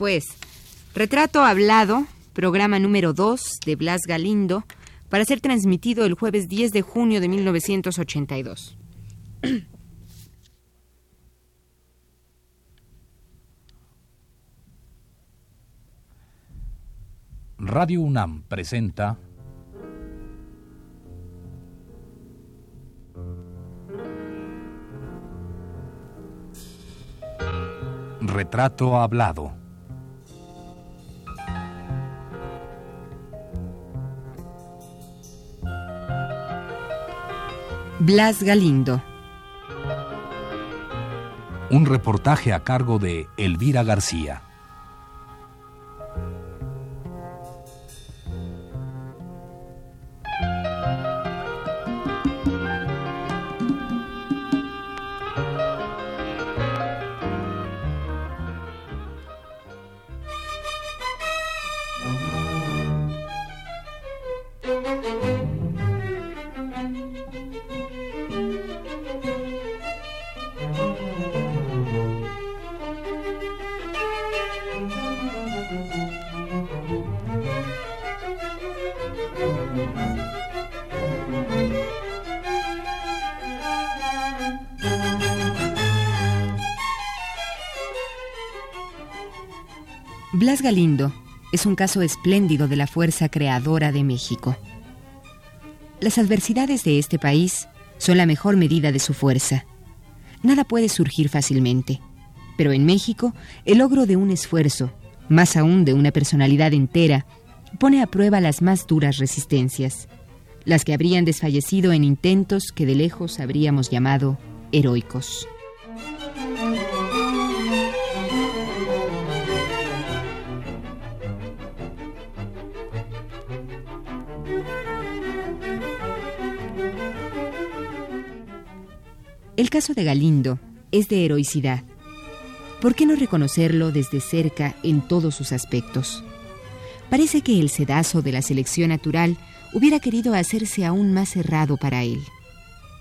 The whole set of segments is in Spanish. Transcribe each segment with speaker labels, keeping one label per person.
Speaker 1: pues. Retrato hablado, programa número 2 de Blas Galindo, para ser transmitido el jueves 10 de junio de 1982.
Speaker 2: Radio UNAM presenta Retrato Hablado.
Speaker 1: Blas Galindo.
Speaker 2: Un reportaje a cargo de Elvira García.
Speaker 1: Blas Galindo es un caso espléndido de la fuerza creadora de México. Las adversidades de este país son la mejor medida de su fuerza. Nada puede surgir fácilmente, pero en México el logro de un esfuerzo, más aún de una personalidad entera, pone a prueba las más duras resistencias, las que habrían desfallecido en intentos que de lejos habríamos llamado heroicos. El caso de Galindo es de heroicidad. ¿Por qué no reconocerlo desde cerca en todos sus aspectos? Parece que el sedazo de la selección natural hubiera querido hacerse aún más cerrado para él.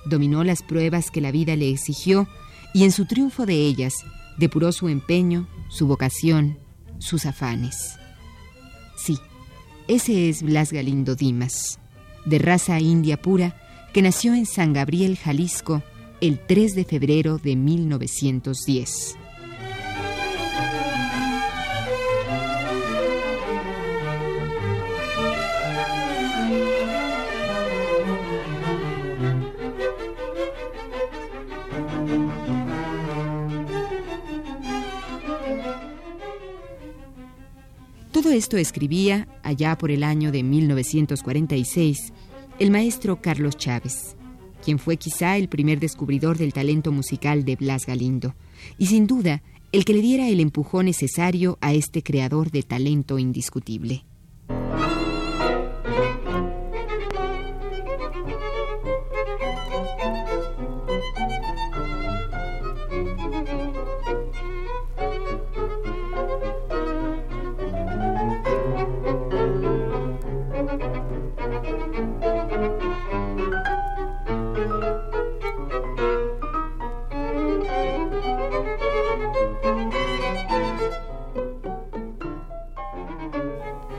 Speaker 1: Dominó las pruebas que la vida le exigió y en su triunfo de ellas depuró su empeño, su vocación, sus afanes. Sí, ese es Blas Galindo Dimas, de raza india pura, que nació en San Gabriel, Jalisco, el 3 de febrero de 1910. Todo esto escribía, allá por el año de 1946, el maestro Carlos Chávez quien fue quizá el primer descubridor del talento musical de Blas Galindo, y sin duda el que le diera el empujón necesario a este creador de talento indiscutible.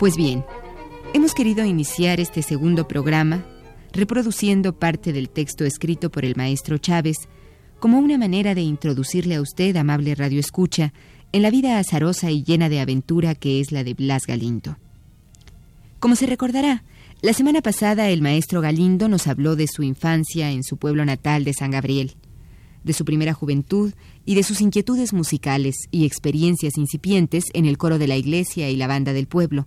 Speaker 1: Pues bien, hemos querido iniciar este segundo programa reproduciendo parte del texto escrito por el maestro Chávez como una manera de introducirle a usted, amable Radio Escucha, en la vida azarosa y llena de aventura que es la de Blas Galindo. Como se recordará, la semana pasada el maestro Galindo nos habló de su infancia en su pueblo natal de San Gabriel, de su primera juventud y de sus inquietudes musicales y experiencias incipientes en el coro de la iglesia y la banda del pueblo,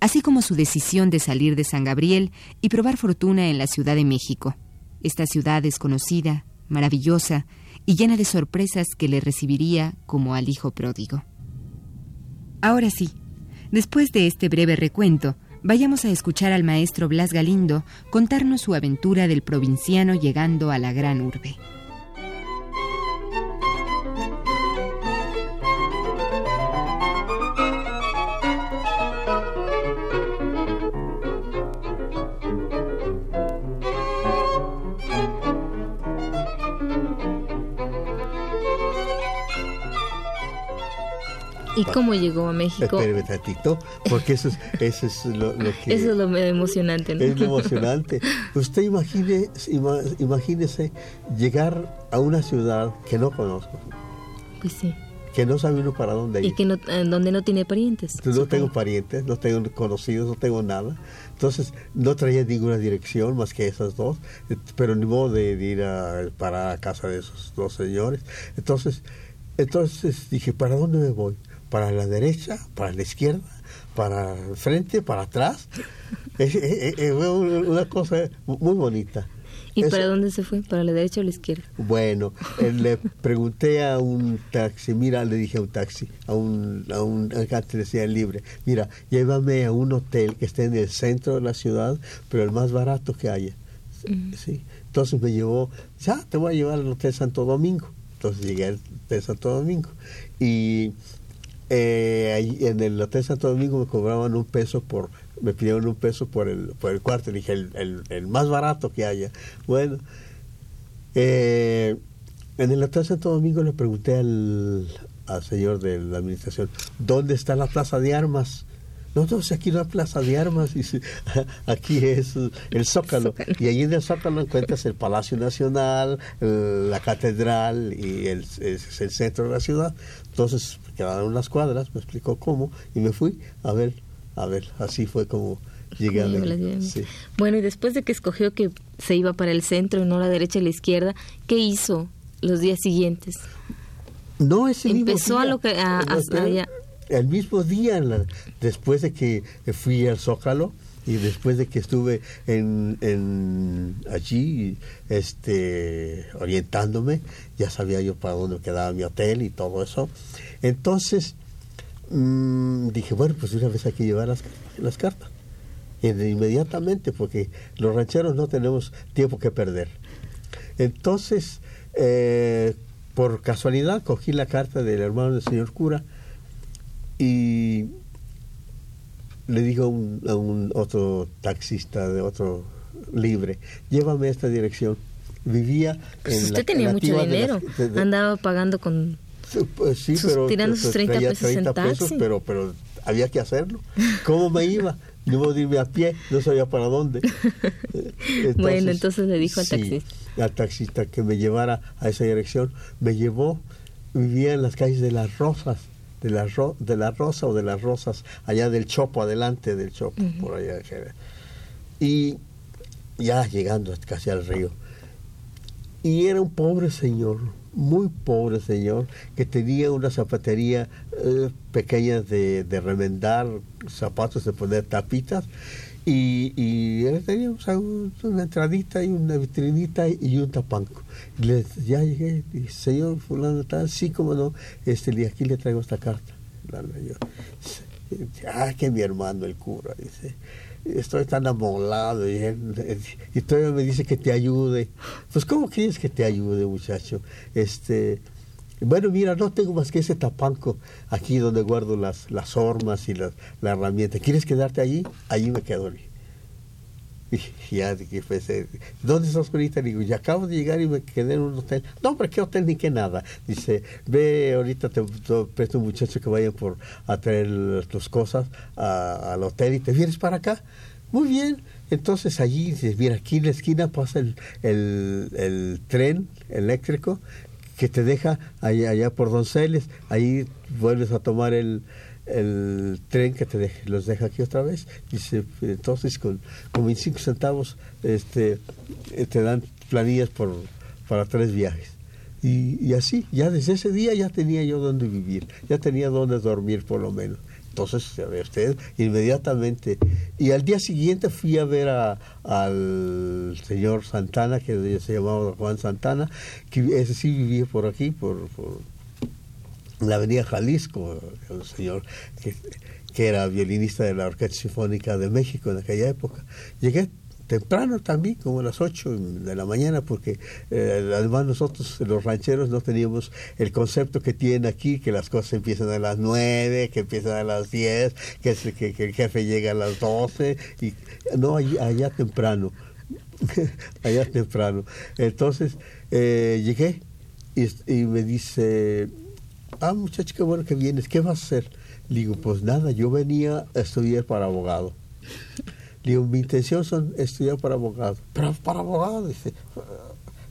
Speaker 1: así como su decisión de salir de San Gabriel y probar fortuna en la Ciudad de México, esta ciudad desconocida, maravillosa y llena de sorpresas que le recibiría como al hijo pródigo. Ahora sí, después de este breve recuento, vayamos a escuchar al maestro Blas Galindo contarnos su aventura del provinciano llegando a la gran urbe.
Speaker 3: ¿Y cómo llegó a México?
Speaker 4: Espérame tantito, porque eso es, eso es lo, que...
Speaker 3: Eso es lo emocionante, ¿no?
Speaker 4: Es lo emocionante. Usted imagine, imagínese llegar a una ciudad que no conozco.
Speaker 3: Pues sí
Speaker 4: que no sabe uno para dónde ir.
Speaker 3: Y que no, eh, donde no tiene parientes.
Speaker 4: no tengo parientes, no tengo conocidos, no tengo nada. Entonces no traía ninguna dirección más que esas dos, pero ni modo de, ir a, para a casa de esos dos señores. Entonces, entonces dije, ¿para dónde me voy? ¿Para la derecha? ¿Para la izquierda? ¿Para el frente? ¿Para atrás? es, una cosa muy bonita.
Speaker 3: ¿Y para dónde se fue? ¿Para la derecha o la izquierda?
Speaker 4: Bueno, eh, le pregunté a un taxi, mira, le dije a un taxi, a un, a un decía libre, mira, llévame a un hotel que esté en el centro de la ciudad, pero el más barato que haya. ¿Sí? Entonces me llevó, ya, te voy a llevar al Hotel Santo Domingo. Entonces llegué al Hotel Santo Domingo. Y eh, en el Hotel Santo Domingo me cobraban un peso por me pidieron un peso por el, por el cuarto. Dije, el, el, más barato que haya. Bueno, eh, en el Hotel Santo Domingo le pregunté al, al señor de la administración, ¿dónde está la plaza de armas? No, no, aquí no hay plaza de armas, aquí es el Zócalo. Y allí en el Zócalo encuentras el Palacio Nacional, la Catedral y el, es el centro de la ciudad. Entonces quedaron unas cuadras, me explicó cómo, y me fui a ver a ver, así fue como llegué a
Speaker 3: Bueno, y después de que escogió que se iba para el centro y no la derecha y la izquierda, ¿qué hizo los días siguientes?
Speaker 4: No, ese
Speaker 3: Empezó a lo que... A,
Speaker 4: el mismo día, después de que fui al Zócalo, y después de que estuve en, en, allí este orientándome ya sabía yo para dónde quedaba mi hotel y todo eso entonces Mm, dije, bueno, pues una vez hay que llevar las, las cartas. Inmediatamente, porque los rancheros no tenemos tiempo que perder. Entonces, eh, por casualidad, cogí la carta del hermano del señor cura y le digo a un, a un otro taxista de otro libre, llévame a esta dirección. Vivía
Speaker 3: pues usted tenía mucho dinero, andaba pagando con
Speaker 4: pues sí, pero
Speaker 3: tirando sus 30,
Speaker 4: pesos, pero, pero había que hacerlo. ¿Cómo me iba? No iba a irme a pie, no sabía para dónde.
Speaker 3: bueno, entonces le dijo al taxista.
Speaker 4: Al taxista que me llevara a esa dirección. Me llevó, vivía en las calles de las Rosas, de la, de la Rosa o de las Rosas, allá del Chopo, adelante del Chopo, por allá. Y ya llegando casi al río. Y era un pobre señor, muy pobre señor que tenía una zapatería eh, pequeña de, de, remendar zapatos, de poner tapitas y, él tenía una entradita y una vitrinita y un tapanco. Y le, ya llegué, señor fulano tal, sí como no, este, y aquí le traigo esta carta. Yo, ah, que mi hermano el cura, dice estoy tan amolado y, y todavía me dice que te ayude. Pues ¿cómo quieres que te ayude, muchacho? Este, bueno, mira, no tengo más que ese tapanco aquí donde guardo las, las hormas y las, la herramienta. ¿Quieres quedarte allí? Allí me quedo. Y ya, que ¿dónde estás ahorita? Digo, ya acabo de llegar y me quedé en un hotel. No, pero qué hotel ni qué nada. Dice, ve, ahorita te, presto un muchacho que vaya por a traer tus cosas al hotel y te vienes para acá. Muy bien. Entonces allí, mira, aquí en la esquina pasa el, el tren eléctrico que te deja allá, allá por Donceles. Ahí vuelves a tomar el, el tren que te los deja aquí otra vez. Dice, entonces con, con 25 centavos este, eh, te dan planillas por, para tres viajes. Y, y, así, ya desde ese día ya tenía yo donde vivir, ya tenía donde dormir por lo menos. Entonces, usted, inmediatamente. Y al día siguiente fui a ver a, al señor Santana, que se llamaba Juan Santana, que ese sí vivía por aquí, por la avenida Jalisco, el señor que, era violinista de la Orquesta Sinfónica de México en aquella época. Llegué temprano también, como a las 8 de la mañana, porque eh, además nosotros los rancheros no teníamos el concepto que tienen aquí, que las cosas empiezan a las 9, que empiezan a las 10, que, el jefe llega a las 12, y no, allá, temprano, allá temprano. Entonces eh, llegué y, y me dice ah, muchacho, qué bueno que vienes, ¿qué vas a hacer? Le digo, pues nada, yo venía a estudiar para abogado. Digo, mi intención son estudiar para abogado. Pero para abogado, dice,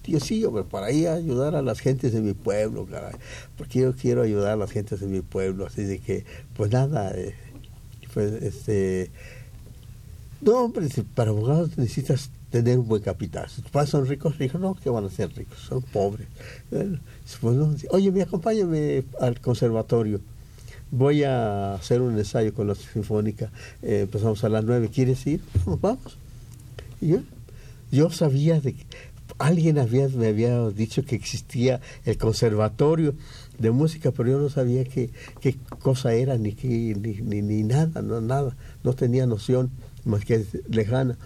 Speaker 4: Digo, sí, hombre, para ir a ayudar a las gentes de mi pueblo, caray, porque yo quiero ayudar a las gentes de mi pueblo, así de que, pues nada, eh, pues, este, no, hombre, para abogados necesitas tener un buen capital. Si tus padres son ricos, dijo, no, que van a ser ricos, son pobres. Bueno, pues, oye, me acompáñame al conservatorio. Voy a hacer un ensayo con la Sinfónica. Eh, empezamos a las nueve. ¿Quieres ir? Vamos. Y yo, yo sabía de que alguien había, me había dicho que existía el conservatorio de música, pero yo no sabía qué, qué cosa era, ni, qué, ni, ni, nada, no, nada. No tenía noción más que lejana.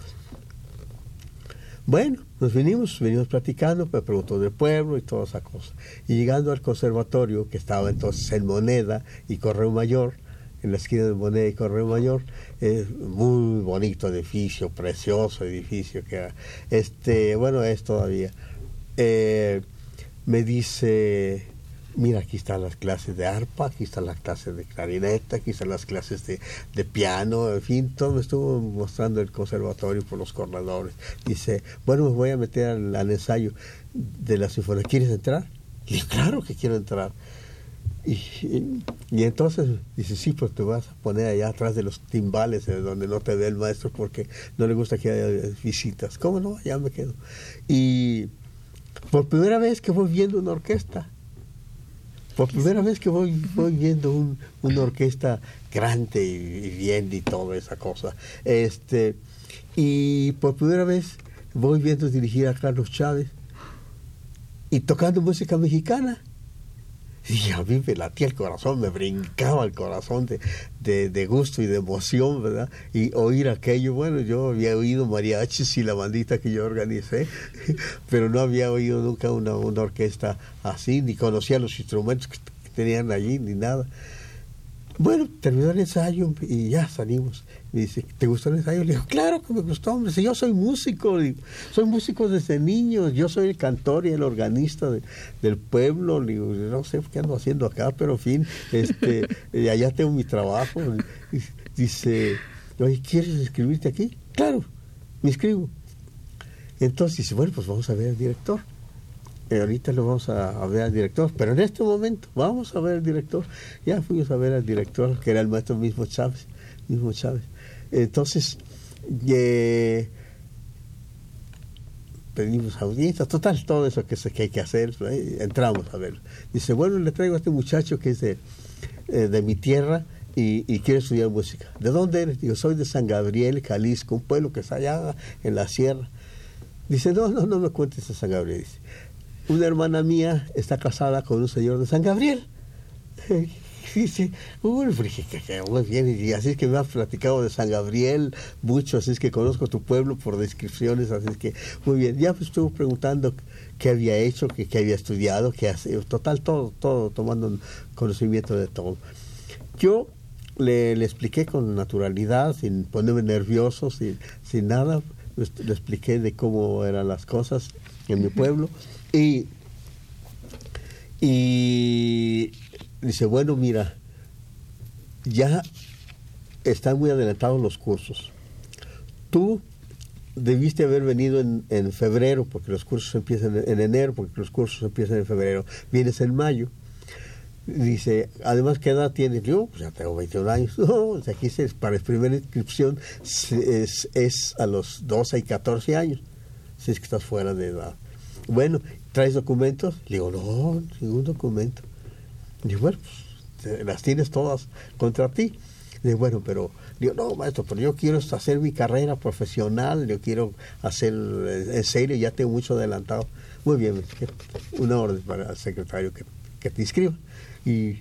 Speaker 4: Bueno, nos vinimos, venimos platicando, me preguntó del pueblo y toda esa cosa. Y llegando al conservatorio, que estaba entonces en Moneda y Correo Mayor, en la esquina de Moneda y Correo Mayor, es muy bonito edificio, precioso edificio que este, bueno, es todavía. Eh, me dice, mira, aquí están las clases de arpa, aquí están las clases de clarineta, aquí están las clases de, piano, en fin, todo me estuvo mostrando el conservatorio por los corredores. Dice, bueno, me voy a meter al, ensayo de la sinfonía, ¿quieres entrar? Y claro que quiero entrar. Y, y, entonces dice, sí, pues te vas a poner allá atrás de los timbales, eh, donde no te ve el maestro porque no le gusta que haya visitas. ¿Cómo no? Ya me quedo. Y por primera vez que voy viendo una orquesta, por primera vez que voy, voy viendo un, una orquesta grande y, bien y toda esa cosa. Este, y por primera vez voy viendo dirigir a Carlos Chávez y tocando música mexicana. Y a mí me latía el corazón, me brincaba el corazón de, de, gusto y de emoción, ¿verdad? Y oír aquello, bueno, yo había oído mariachis y la bandita que yo organicé, pero no había oído nunca una, una orquesta así, ni conocía los instrumentos que tenían allí, ni nada. Bueno, terminó el ensayo y ya salimos. Me dice, ¿te gustó el ensayo? Le digo, claro que me gustó, hombre. yo soy músico, soy músico desde niño, yo soy el cantor y el organista del pueblo. Le digo, no sé qué ando haciendo acá, pero en fin, este, allá tengo mi trabajo. Dice, oye, ¿quieres escribirte aquí? Claro, me escribo. Entonces dice, bueno, pues vamos a ver al director. Eh, ahorita lo vamos a, ver al director, pero en este momento vamos a ver al director. Ya fuimos a ver al director, que era el maestro mismo Chávez, mismo Chávez. Entonces, eh, pedimos audiencia, total, todo eso que, hay que hacer, entramos a ver. Dice, bueno, le traigo a este muchacho que es de, eh, de mi tierra y, quiere estudiar música. ¿De dónde eres? Digo, soy de San Gabriel, Jalisco, un pueblo que está allá en la sierra. Dice, no, no, no me cuentes de San Gabriel. Dice, una hermana mía está casada con un señor de San Gabriel. Dice, muy bien, y así es que me has platicado de San Gabriel mucho, así es que conozco tu pueblo por descripciones, así es que muy bien. Ya pues estuvo preguntando qué había hecho, qué, había estudiado, qué hace, total, todo, todo, tomando conocimiento de todo. Yo le, le expliqué con naturalidad, sin ponerme nervioso, sin, sin nada, le expliqué de cómo eran las cosas en mi pueblo. Y, y dice, bueno, mira, ya están muy adelantados los cursos. Tú debiste haber venido en, en febrero, porque los cursos empiezan en, enero, porque los cursos empiezan en febrero. Vienes en mayo. Dice, además, ¿qué edad tienes? Yo, pues ya tengo 21 años. No, aquí es, para la primera inscripción es, es a los 12 y 14 años, si es que estás fuera de edad. Bueno, ¿traes documentos? Le digo, no, ningún documento. Digo, bueno, pues, las tienes todas contra ti. Digo, bueno, pero, digo, no, maestro, pero yo quiero hacer mi carrera profesional, yo quiero hacer eh, en serio, ya tengo mucho adelantado. Muy bien, una orden para el secretario que, que te inscriba. Y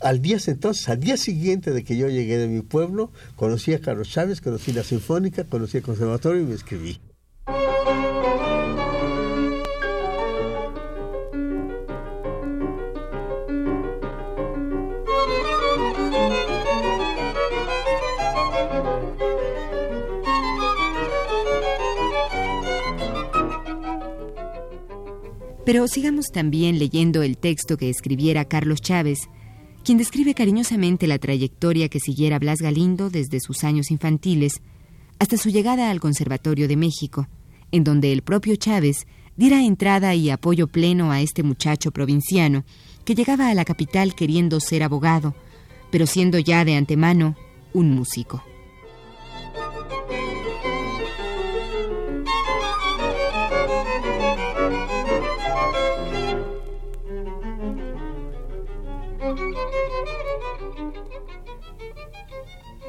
Speaker 4: al día entonces, al día siguiente de que yo llegué de mi pueblo, conocí a Carlos Chávez, conocí la Sinfónica, conocí el Conservatorio y me inscribí.
Speaker 1: Pero sigamos también leyendo el texto que escribiera Carlos Chávez, quien describe cariñosamente la trayectoria que siguiera Blas Galindo desde sus años infantiles hasta su llegada al Conservatorio de México, en donde el propio Chávez diera entrada y apoyo pleno a este muchacho provinciano que llegaba a la capital queriendo ser abogado, pero siendo ya de antemano un músico.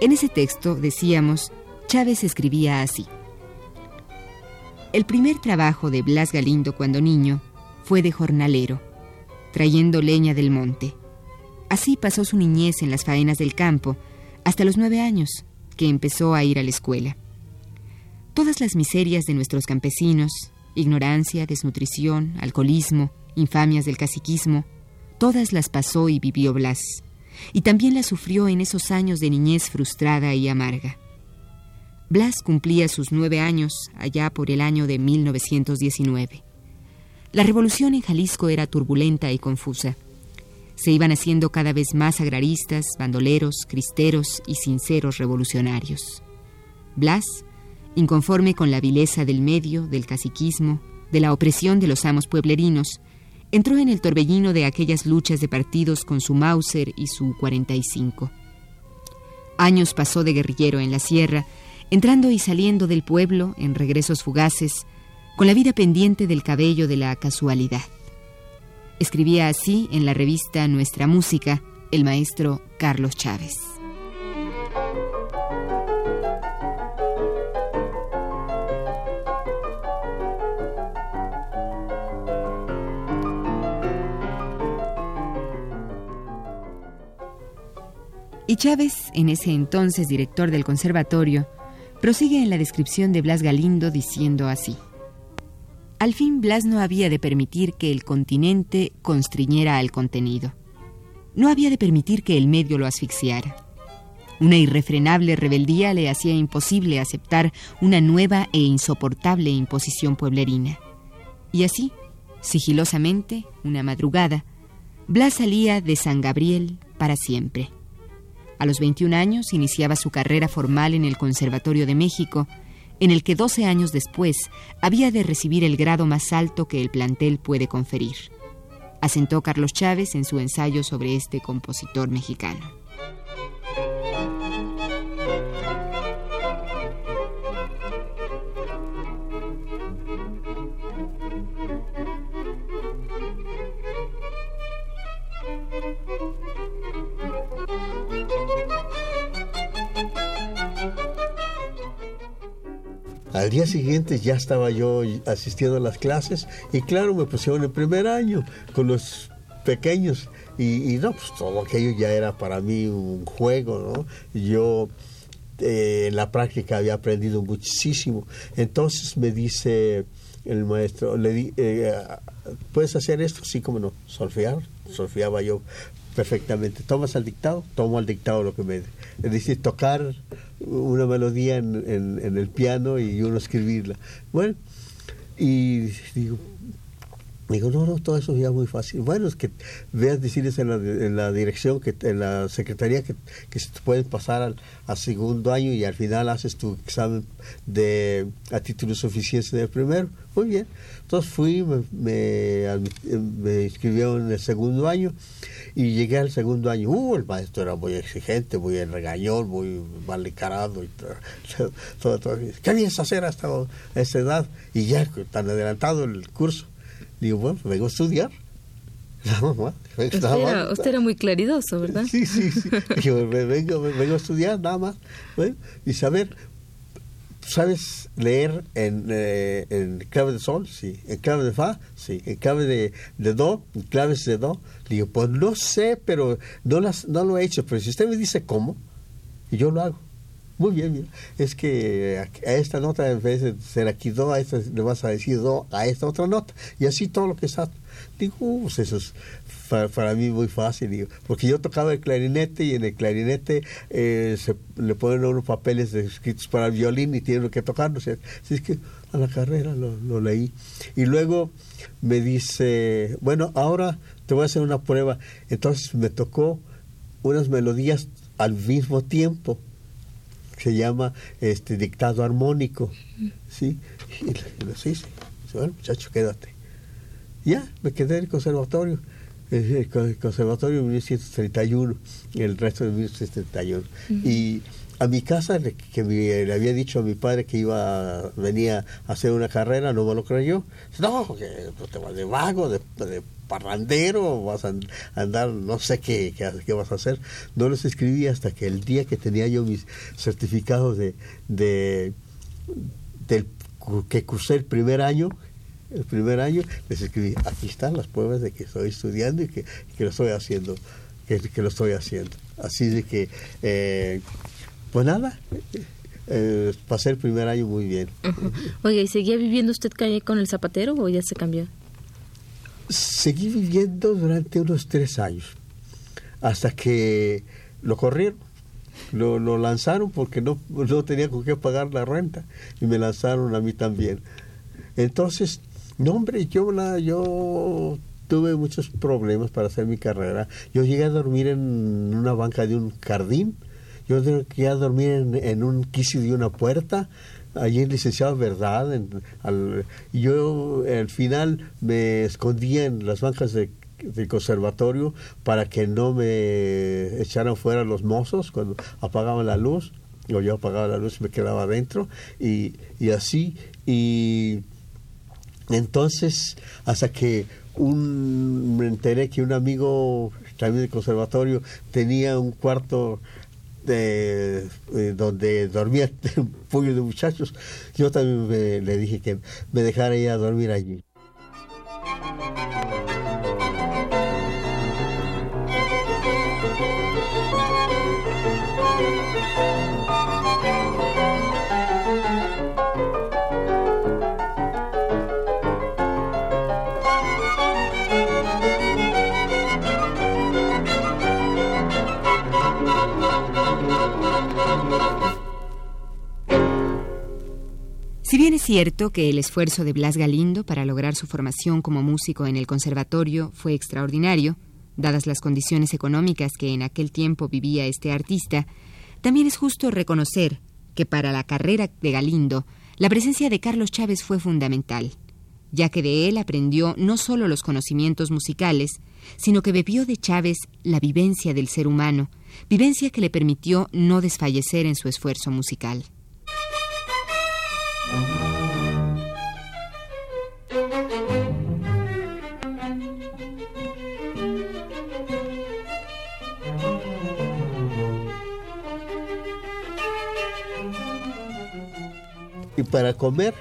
Speaker 1: En ese texto, decíamos, Chávez escribía así. El primer trabajo de Blas Galindo cuando niño fue de jornalero, trayendo leña del monte. Así pasó su niñez en las faenas del campo, hasta los nueve años, que empezó a ir a la escuela. Todas las miserias de nuestros campesinos, ignorancia, desnutrición, alcoholismo, infamias del caciquismo, todas las pasó y vivió Blas y también la sufrió en esos años de niñez frustrada y amarga. Blas cumplía sus nueve años allá por el año de 1919. La revolución en Jalisco era turbulenta y confusa. Se iban haciendo cada vez más agraristas, bandoleros, cristeros y sinceros revolucionarios. Blas, inconforme con la vileza del medio, del caciquismo, de la opresión de los amos pueblerinos, entró en el torbellino de aquellas luchas de partidos con su Mauser y su 45. Años pasó de guerrillero en la sierra, entrando y saliendo del pueblo en regresos fugaces, con la vida pendiente del cabello de la casualidad. Escribía así en la revista Nuestra Música el maestro Carlos Chávez. Chávez, en ese entonces director del conservatorio, prosigue en la descripción de Blas Galindo diciendo así. Al fin Blas no había de permitir que el continente constriñera al contenido. No había de permitir que el medio lo asfixiara. Una irrefrenable rebeldía le hacía imposible aceptar una nueva e insoportable imposición pueblerina. Y así, sigilosamente, una madrugada, Blas salía de San Gabriel para siempre. A los 21 años iniciaba su carrera formal en el Conservatorio de México, en el que 12 años después había de recibir el grado más alto que el plantel puede conferir. Asentó Carlos Chávez en su ensayo sobre este compositor mexicano.
Speaker 4: Al día siguiente ya estaba yo asistiendo a las clases y claro, me pusieron en primer año con los pequeños y, no, pues todo aquello ya era para mí un juego, ¿no? Yo eh, en la práctica había aprendido muchísimo. Entonces me dice el maestro, le di, eh, ¿puedes hacer esto? Sí, como no, solfear, solfeaba yo perfectamente. ¿Tomas al dictado? Tomo al dictado lo que me... Es decir, tocar una melodía en, en, el piano y uno escribirla. Bueno, y digo, Digo, no, no, todo eso ya muy fácil. Bueno, es que veas decirles en la, dirección, que en la secretaría, que, que se pueden pasar al, segundo año y al final haces tu examen de a título suficiente del primero. Muy bien. Entonces fui, me, me, me inscribieron en el segundo año y llegué al segundo año, uh, el maestro era muy exigente, muy regañón, muy mal encarado. Y todo, todo, ¿Qué vienes a hacer hasta esa edad? Y ya tan adelantado el curso. Digo, bueno, pues vengo a estudiar.
Speaker 3: Nada más. Usted, era, usted era muy claridoso, ¿verdad?
Speaker 4: Sí, sí, sí. Digo, vengo, vengo a estudiar, nada más. Bueno, y saber, ¿sabes leer en, eh, en clave de sol? Sí. ¿En clave de fa? Sí. ¿En clave de, de do? ¿En claves de do? Digo, pues no sé, pero no, las, no lo he hecho. Pero si usted me dice cómo, yo lo hago. Muy bien, bien. Es que a esta nota, en vez de ser aquí do, a esta le vas a decir do a esta otra nota. Y así todo lo que está. Digo, pues eso es para, mí muy fácil, digo, porque yo tocaba el clarinete y en el clarinete eh, se le ponen unos papeles escritos para el violín y tiene que tocarlo. Así es que a la carrera lo, leí. Y luego me dice, bueno, ahora te voy a hacer una prueba. Entonces me tocó unas melodías al mismo tiempo. Se llama este dictado armónico. ¿sí? Y lo hice. Bueno, muchacho, quédate. Ya, me quedé en el conservatorio el conservatorio en 1931, el resto de 1931. Y a mi casa, que le había dicho a mi padre que iba venía a hacer una carrera, no me lo creyó. No, que te vas de vago, de, parrandero, vas a andar, no sé qué, qué, vas a hacer. No los escribí hasta que el día que tenía yo mis certificados de, de del que cursé el primer año, el primer año, les escribí, aquí están las pruebas de que estoy estudiando y que, lo estoy haciendo, que, lo estoy haciendo. Así de que, eh, pues nada, eh, pasé el primer año muy bien.
Speaker 3: Oye, ¿y seguía viviendo usted calle con el zapatero o ya se cambió?
Speaker 4: Seguí viviendo durante unos tres años, hasta que lo corrieron. Lo, lo lanzaron porque no, no tenía con qué pagar la renta y me lanzaron a mí también. Entonces no, hombre, yo, la, yo tuve muchos problemas para hacer mi carrera. Yo llegué a dormir en una banca de un jardín. Yo llegué a dormir en, un quicio de una puerta. Allí en licenciado Verdad. al, yo al final me escondía en las bancas del conservatorio para que no me echaran fuera los mozos cuando apagaban la luz. O yo apagaba la luz y me quedaba adentro. Y, y así. Y entonces, hasta que un, me enteré que un amigo también del conservatorio tenía un cuarto de, eh, donde dormía un puño de muchachos, yo también le dije que me dejara ir dormir allí.
Speaker 1: Bien es cierto que el esfuerzo de Blas Galindo para lograr su formación como músico en el conservatorio fue extraordinario, dadas las condiciones económicas que en aquel tiempo vivía este artista, también es justo reconocer que para la carrera de Galindo la presencia de Carlos Chávez fue fundamental, ya que de él aprendió no solo los conocimientos musicales, sino que bebió de Chávez la vivencia del ser humano, vivencia que le permitió no desfallecer en su esfuerzo musical.
Speaker 4: Y para comer.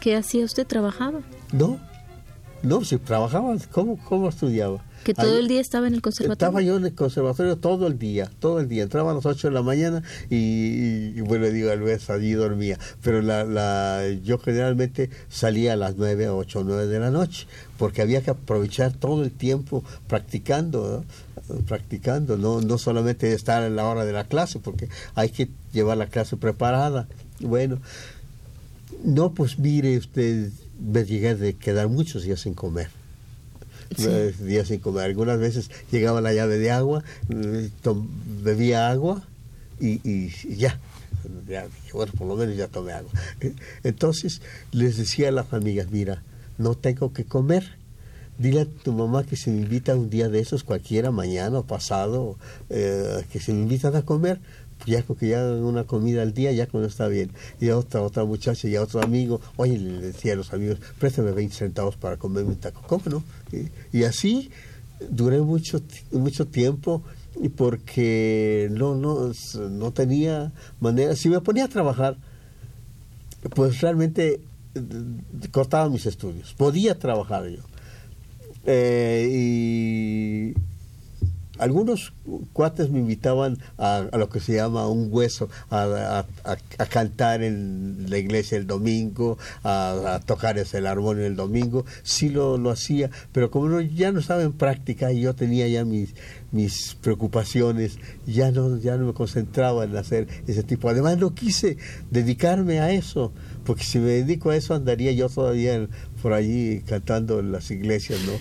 Speaker 3: ¿Qué hacía usted? ¿Trabajaba?
Speaker 4: No, no, si trabajaba, ¿cómo, cómo estudiaba?
Speaker 3: ¿Que todo el día estaba en el conservatorio?
Speaker 4: Estaba yo en el conservatorio todo el día, todo el día. Entraba a las 8 de la mañana y, bueno, digo, al vez allí dormía. Pero la, la, yo generalmente salía a las 9, 8, 9 de la noche, porque había que aprovechar todo el tiempo practicando, practicando, no, no solamente estar en la hora de la clase, porque hay que llevar la clase preparada. Bueno, no, pues mire usted, me llegué de quedar muchos días sin comer días sin comer. Algunas veces llegaba la llave de agua, eh, bebía agua y, ya. Bueno, por lo menos ya tomé agua. Entonces les decía a las amigas, mira, no tengo que comer. Dile a tu mamá que se me invita un día de esos, cualquiera, mañana o pasado, eh, que se me invitan a comer, ya con que ya una comida al día, ya cuando está bien. Y a otra, otra muchacha y a otro amigo, oye, le decía a los amigos, préstame 20 centavos para comerme un taco. ¿Cómo no? Y, así duré mucho, mucho tiempo porque no, no, no tenía manera. Si me ponía a trabajar, pues realmente eh, cortaba mis estudios. Podía trabajar yo. Eh, y algunos cuates me invitaban a, lo que se llama un hueso, a, cantar en la iglesia el domingo, a, tocar ese, el armonio el domingo. Sí lo, lo hacía, pero como ya no estaba en práctica y yo tenía ya mis, mis preocupaciones, ya no, ya no me concentraba en hacer ese tipo. Además no quise dedicarme a eso, porque si me dedico a eso andaría yo todavía por allí cantando en las iglesias, ¿no?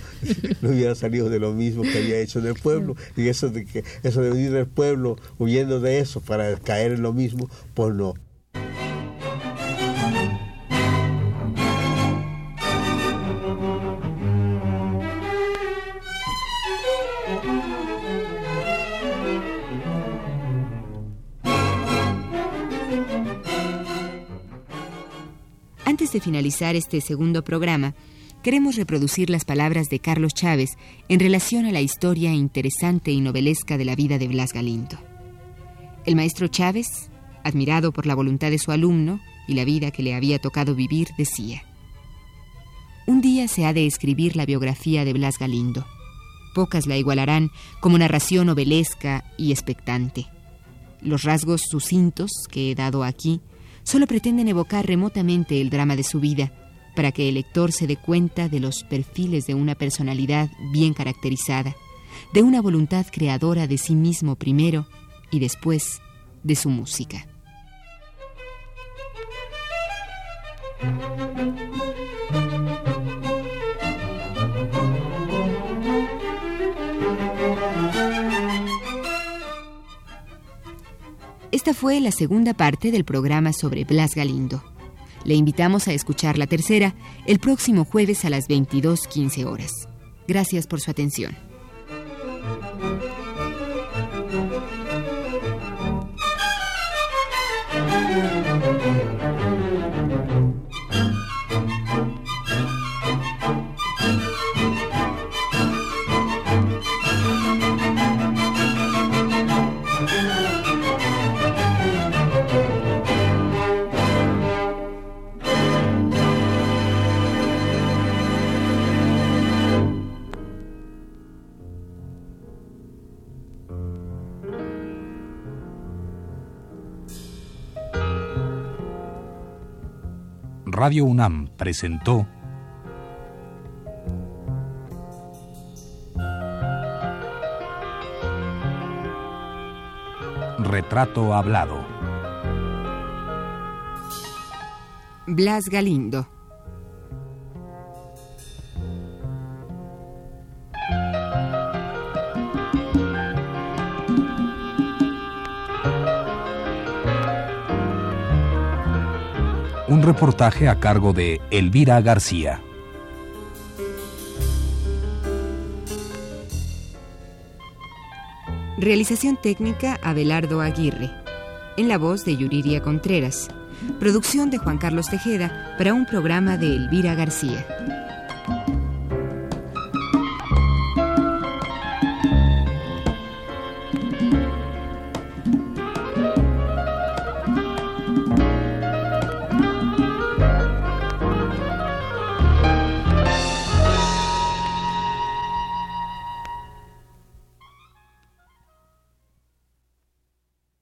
Speaker 4: no hubiera salido de lo mismo que había hecho en el pueblo. Y eso de que eso de venir del pueblo huyendo de eso para caer en lo mismo, pues no.
Speaker 1: Finalizar este segundo programa, queremos reproducir las palabras de Carlos Chávez en relación a la historia interesante y novelesca de la vida de Blas Galindo. El maestro Chávez, admirado por la voluntad de su alumno y la vida que le había tocado vivir, decía, Un día se ha de escribir la biografía de Blas Galindo. Pocas la igualarán como narración novelesca y expectante. Los rasgos sucintos que he dado aquí solo pretenden evocar remotamente el drama de su vida, para que el lector se dé cuenta de los perfiles de una personalidad bien caracterizada, de una voluntad creadora de sí mismo primero y después de su música. Esta fue la segunda parte del programa sobre Blas Galindo. Le invitamos a escuchar la tercera el próximo jueves a las 22.15 horas. Gracias por su atención.
Speaker 2: Radio UNAM presentó Retrato Hablado.
Speaker 1: Blas Galindo.
Speaker 2: Reportaje a cargo de Elvira García.
Speaker 1: Realización técnica Abelardo Aguirre. En la voz de Yuriria Contreras. Producción de Juan Carlos Tejeda para un programa de Elvira García.